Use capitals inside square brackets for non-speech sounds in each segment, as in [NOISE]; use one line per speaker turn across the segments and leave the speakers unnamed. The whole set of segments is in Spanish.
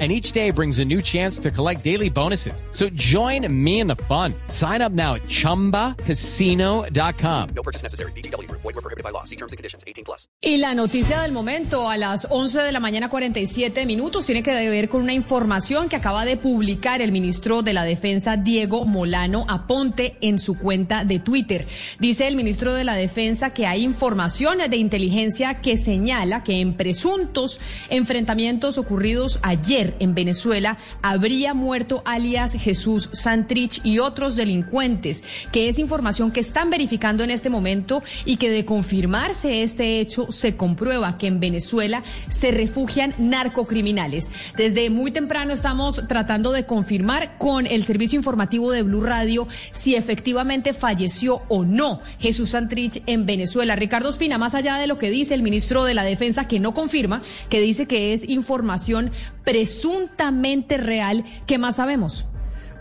and each day brings a new chance to collect daily bonuses. So join me in the fun. Sign up now at ChumbaCasino.com.
No purchase necessary. BGW. Void were prohibited by law. See terms and conditions. 18 plus.
Y la noticia del momento a las 11 de la mañana 47 minutos tiene que ver con una información que acaba de publicar el ministro de la Defensa Diego Molano Aponte en su cuenta de Twitter. Dice el ministro de la Defensa que hay información de inteligencia que señala que en presuntos enfrentamientos ocurridos ayer en Venezuela habría muerto alias Jesús Santrich y otros delincuentes, que es información que están verificando en este momento y que de confirmarse este hecho se comprueba que en Venezuela se refugian narcocriminales. Desde muy temprano estamos tratando de confirmar con el servicio informativo de Blue Radio si efectivamente falleció o no Jesús Santrich en Venezuela. Ricardo Espina, más allá de lo que dice el ministro de la Defensa, que no confirma, que dice que es información presuntamente real. ¿Qué más sabemos?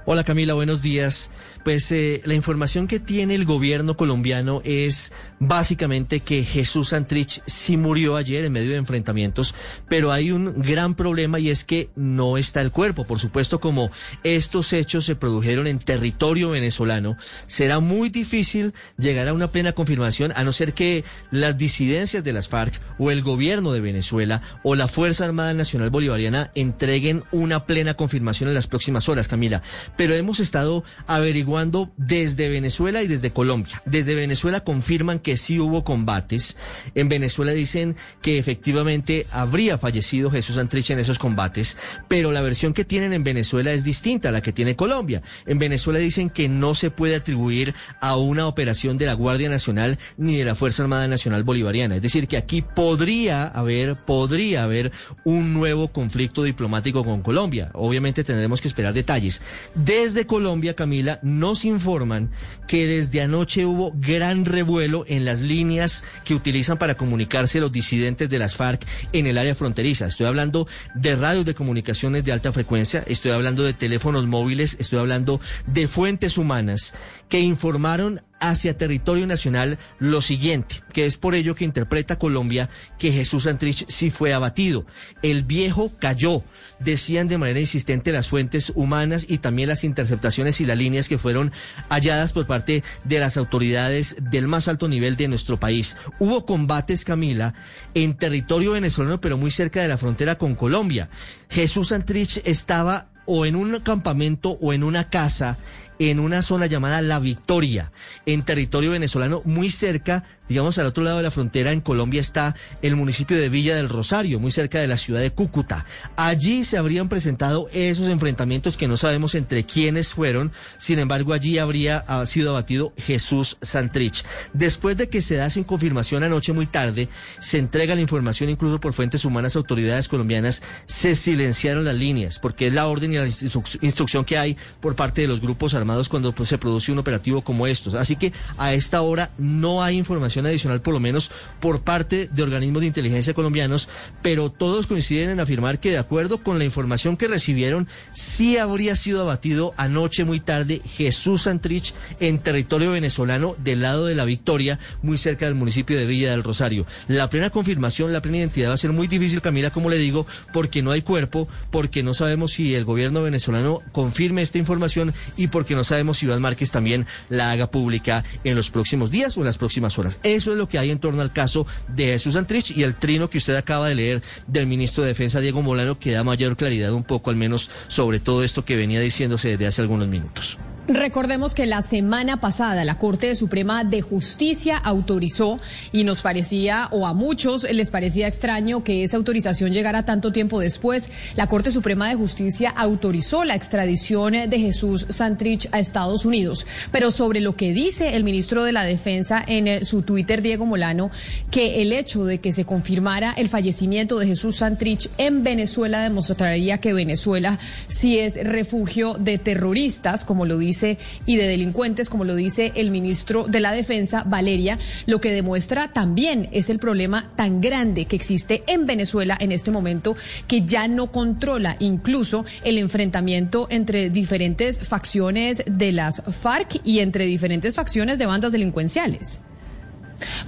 Hola Camila, buenos días. Pues eh, la información que tiene el gobierno colombiano es básicamente que Jesús Santrich sí murió ayer en medio de enfrentamientos, pero hay un gran problema y es que no está el cuerpo. Por supuesto, como estos hechos se produjeron en territorio venezolano, será muy difícil llegar a una plena confirmación a no ser que las disidencias de las FARC o el gobierno de Venezuela o la Fuerza Armada Nacional Bolivariana entreguen una plena confirmación en las próximas horas, Camila. Pero hemos estado averiguando desde Venezuela y desde Colombia. Desde Venezuela confirman que sí hubo combates. En Venezuela dicen que efectivamente habría fallecido Jesús Antrich en esos combates, pero la versión que tienen en Venezuela es distinta a la que tiene Colombia. En Venezuela dicen que no se puede atribuir a una operación de la Guardia Nacional ni de la Fuerza Armada Nacional Bolivariana. Es decir, que aquí podría haber, podría haber un nuevo conflicto diplomático con Colombia. Obviamente tendremos que esperar detalles. Desde Colombia, Camila, nos informan que desde anoche hubo gran revuelo en las líneas que utilizan para comunicarse los disidentes de las FARC en el área fronteriza. Estoy hablando de radios de comunicaciones de alta frecuencia, estoy hablando de teléfonos móviles, estoy hablando de fuentes humanas que informaron hacia territorio nacional lo siguiente, que es por ello que interpreta Colombia que Jesús Santrich sí fue abatido. El viejo cayó, decían de manera insistente las fuentes humanas y también las interceptaciones y las líneas que fueron halladas por parte de las autoridades del más alto nivel de nuestro país. Hubo combates, Camila, en territorio venezolano, pero muy cerca de la frontera con Colombia. Jesús Santrich estaba o en un campamento o en una casa en una zona llamada La Victoria, en territorio venezolano, muy cerca, digamos al otro lado de la frontera, en Colombia está el municipio de Villa del Rosario, muy cerca de la ciudad de Cúcuta. Allí se habrían presentado esos enfrentamientos que no sabemos entre quiénes fueron, sin embargo allí habría sido abatido Jesús Santrich. Después de que se da sin confirmación anoche muy tarde, se entrega la información incluso por fuentes humanas, autoridades colombianas, se silenciaron las líneas, porque es la orden y la instrucción que hay por parte de los grupos cuando pues, se produce un operativo como estos. Así que a esta hora no hay información adicional, por lo menos por parte de organismos de inteligencia colombianos, pero todos coinciden en afirmar que de acuerdo con la información que recibieron, sí habría sido abatido anoche muy tarde Jesús Santrich en territorio venezolano del lado de la Victoria, muy cerca del municipio de Villa del Rosario. La plena confirmación, la plena identidad va a ser muy difícil, Camila, como le digo, porque no hay cuerpo, porque no sabemos si el gobierno venezolano confirme esta información y porque no sabemos si Iván Márquez también la haga pública en los próximos días o en las próximas horas. Eso es lo que hay en torno al caso de Jesús Antrich y el trino que usted acaba de leer del ministro de Defensa Diego Molano que da mayor claridad un poco al menos sobre todo esto que venía diciéndose desde hace algunos minutos.
Recordemos que la semana pasada la Corte Suprema de Justicia autorizó y nos parecía, o a muchos les parecía extraño que esa autorización llegara tanto tiempo después. La Corte Suprema de Justicia autorizó la extradición de Jesús Santrich a Estados Unidos. Pero sobre lo que dice el ministro de la Defensa en eh, su Twitter, Diego Molano, que el hecho de que se confirmara el fallecimiento de Jesús Santrich en Venezuela demostraría que Venezuela sí es refugio de terroristas, como lo dice dice, y de delincuentes, como lo dice el ministro de la Defensa, Valeria, lo que demuestra también es el problema tan grande que existe en Venezuela en este momento, que ya no controla incluso el enfrentamiento entre diferentes facciones de las FARC y entre diferentes facciones de bandas delincuenciales.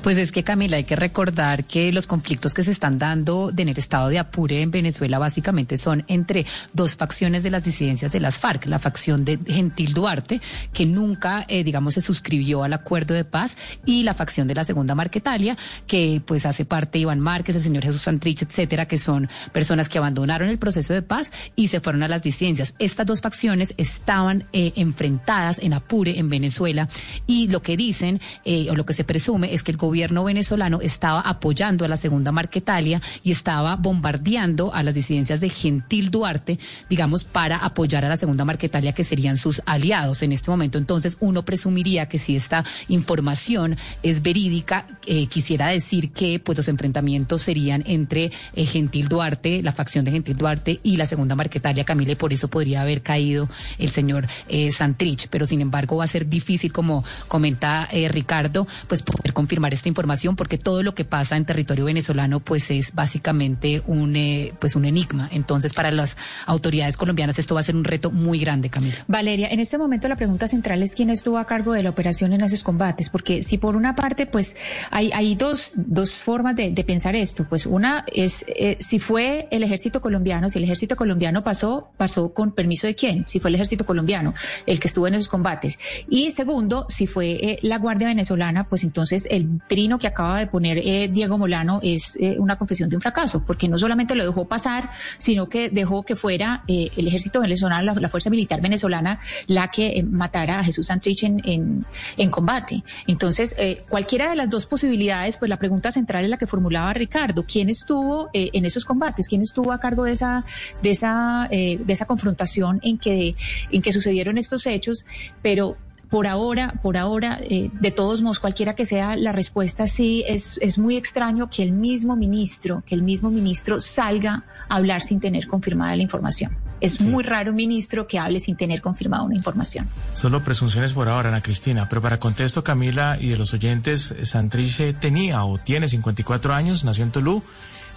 Pues es que Camila, hay que recordar que los conflictos que se están dando en el estado de Apure en Venezuela básicamente son entre dos facciones de las disidencias de las FARC, la facción de Gentil Duarte, que nunca, eh, digamos, se suscribió al acuerdo de paz, y la facción de la segunda Marquetalia, que pues hace parte Iván Márquez, el señor Jesús Santrich, etcétera, que son personas que abandonaron el proceso de paz y se fueron a las disidencias. Estas dos facciones estaban eh, enfrentadas en Apure, en Venezuela, y lo que dicen, eh, o lo que se presume, es que el gobierno venezolano estaba apoyando a la segunda Marquetalia y estaba bombardeando a las disidencias de Gentil Duarte, digamos, para apoyar a la segunda Marquetalia, que serían sus aliados en este momento. Entonces, uno presumiría que si esta información es verídica, eh, quisiera decir que pues los enfrentamientos serían entre eh, Gentil Duarte, la facción de Gentil Duarte y la segunda Marquetalia, Camila, y por eso podría haber caído el señor eh, Santrich. Pero sin embargo, va a ser difícil, como comenta Ricardo, pues poder confirmar esta información porque todo lo que pasa en territorio venezolano pues es básicamente un eh, pues un enigma. Entonces para las autoridades colombianas esto va a ser un reto muy grande, Camila.
Valeria, en este momento la pregunta central es quién estuvo a cargo de la operación en esos combates, porque si por una parte pues hay, hay dos, dos formas de, pensar esto, pues una es eh, si fue el ejército colombiano, si el ejército colombiano pasó, pasó con permiso de quién, si fue el ejército colombiano el que estuvo en esos combates. Y segundo, si fue eh, la Guardia Venezolana, pues entonces el trino que acaba de poner eh, Diego Molano es eh, una confesión de un fracaso, porque no solamente lo dejó pasar, sino que dejó que fuera eh, el ejército venezolano, la, fuerza militar venezolana, la que matara a Jesús Santrich en, en, combate. Entonces, cualquiera de las dos posibilidades, pues la pregunta central es la que formulaba Ricardo, ¿quién estuvo en esos combates? ¿Quién estuvo a cargo de esa, de esa, de esa confrontación en que, en que sucedieron estos hechos? Pero por ahora, por ahora, eh, de todos modos, cualquiera que sea la respuesta, sí, es, es muy extraño que el mismo ministro, que el mismo ministro salga a hablar sin tener confirmada la información. Es muy raro un ministro que hable sin tener confirmada una información.
Solo presunciones por ahora, Ana Cristina. Pero para contexto, Camila y de los oyentes, Santrice tenía o tiene 54 años, nació en Tolú,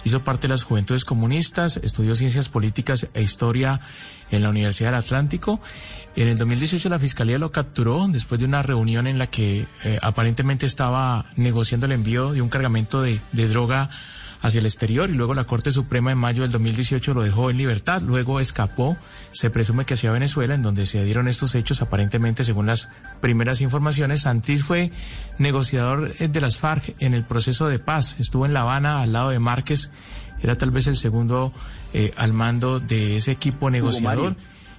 hizo parte de las Juventudes Comunistas, estudió Ciencias Políticas e Historia en la Universidad del Atlántico en el 2018 la Fiscalía lo capturó después de una reunión en la que eh, aparentemente estaba negociando el envío de un cargamento de, droga hacia el exterior y luego la Corte Suprema en mayo del 2018 lo dejó en libertad, luego escapó, se presume que hacia Venezuela, en donde se dieron estos hechos, aparentemente según las primeras informaciones, Santis fue negociador eh, de las FARC en el proceso de paz, estuvo en La Habana al lado de Márquez, era tal vez el segundo eh, al mando de ese equipo negociador.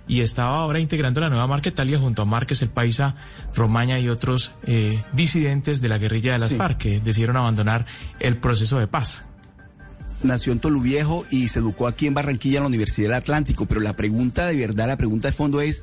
Y estaba ahora integrando la nueva Marquetalia junto a Márquez, el Paisa, Romaña y otros eh, disidentes de la guerrilla de las FARC que decidieron abandonar el proceso de paz.
Nació en Toluviejo y se educó aquí en Barranquilla en la Universidad del Atlántico, pero la pregunta de verdad, la pregunta de fondo es,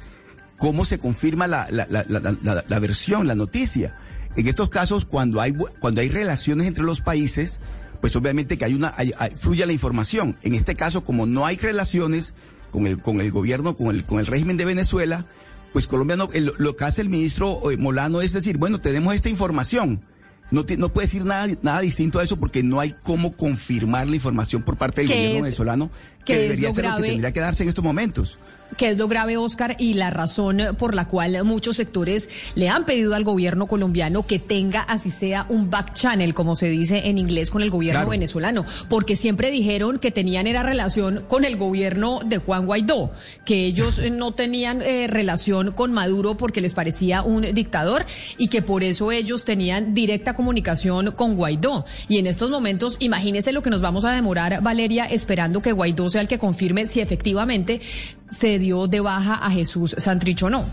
¿cómo se confirma la, la, versión, la noticia? En estos casos, cuando hay, cuando hay relaciones entre los países, pues obviamente que hay una, fluye la información. En este caso, como no hay relaciones, con el, con el gobierno, con el, con el régimen de Venezuela, pues Colombia no, lo que hace el ministro eh, Molano es decir, bueno, tenemos esta información. No, no puede decir nada, nada distinto a eso porque no hay cómo confirmar la información por parte del gobierno venezolano que debería ser lo que tendría que darse en estos momentos
que es lo grave, Oscar, y la razón por la cual muchos sectores le han pedido al gobierno colombiano que tenga, así sea, un back channel, como se dice en inglés, con el gobierno venezolano, porque siempre dijeron que tenían era relación con el gobierno de Juan Guaidó, que ellos [LAUGHS] no tenían eh, relación con Maduro porque les parecía un dictador y que por eso ellos tenían directa comunicación con Guaidó. Y en estos momentos, imagínese lo que nos vamos a demorar, Valeria, esperando que Guaidó sea el que confirme si efectivamente se dio de baja a Jesús Santricho no.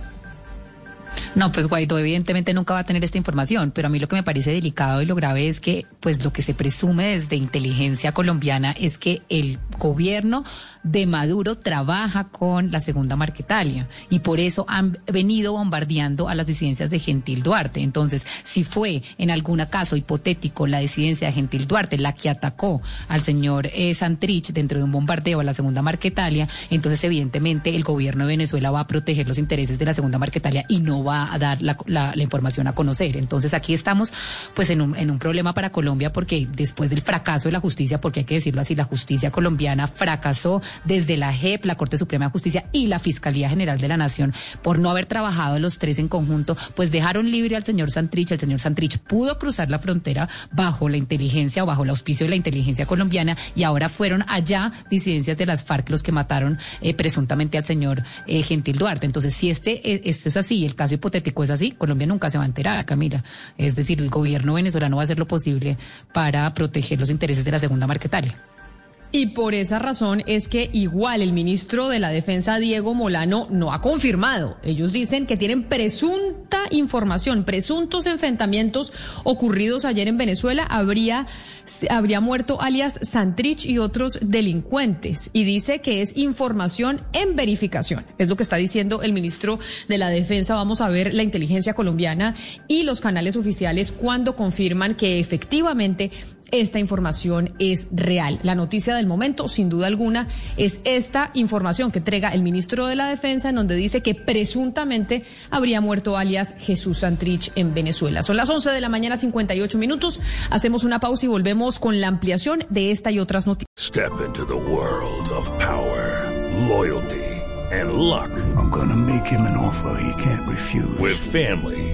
No, pues Guaidó evidentemente nunca va a tener esta información, pero a mí lo que me parece delicado y lo grave es que, pues lo que se presume desde inteligencia colombiana es que el gobierno de Maduro trabaja con la segunda Marquetalia y por eso han venido bombardeando a las disidencias de Gentil Duarte. Entonces, si fue en algún caso hipotético la disidencia de Gentil Duarte la que atacó al señor eh, Santrich dentro de un bombardeo a la segunda Marquetalia, entonces evidentemente el gobierno de Venezuela va a proteger los intereses de la segunda Marquetalia y no va a dar la, la información a conocer. Entonces aquí estamos pues en un, en un problema para Colombia porque después del fracaso de la justicia, porque hay que decirlo así, la justicia colombiana fracasó desde la JEP, la Corte Suprema de Justicia y la Fiscalía General de la Nación por no haber trabajado los tres en conjunto, pues dejaron libre al señor Santrich. El señor Santrich pudo cruzar la frontera bajo la inteligencia o bajo el auspicio de la inteligencia colombiana y ahora fueron allá disidencias de las FARC los que mataron eh, presuntamente al señor eh, Gentil Duarte. Entonces, si este eh, esto es así, el caso hipotético es así, Colombia nunca se va a enterar, Camila. Es decir, el gobierno venezolano va a hacer lo posible para proteger los intereses de la segunda marquetaria.
Y por esa razón es que igual el ministro de la Defensa, Diego Molano, no ha confirmado. Ellos dicen que tienen presunta información, presuntos enfrentamientos ocurridos ayer en Venezuela. Habría, habría muerto alias Santrich y otros delincuentes. Y dice que es información en verificación. Es lo que está diciendo el ministro de la Defensa. Vamos a ver la inteligencia colombiana y los canales oficiales cuando confirman que efectivamente esta información es real. La noticia del momento, sin duda alguna, es esta información que entrega el ministro de la Defensa, en donde dice que presuntamente habría muerto alias Jesús Santrich en Venezuela. Son las 11 de la mañana, 58 minutos. Hacemos una pausa y volvemos con la ampliación de esta y otras noticias.
Step into the world of power, loyalty, and luck.
I'm gonna make him an offer he can't refuse.
With family,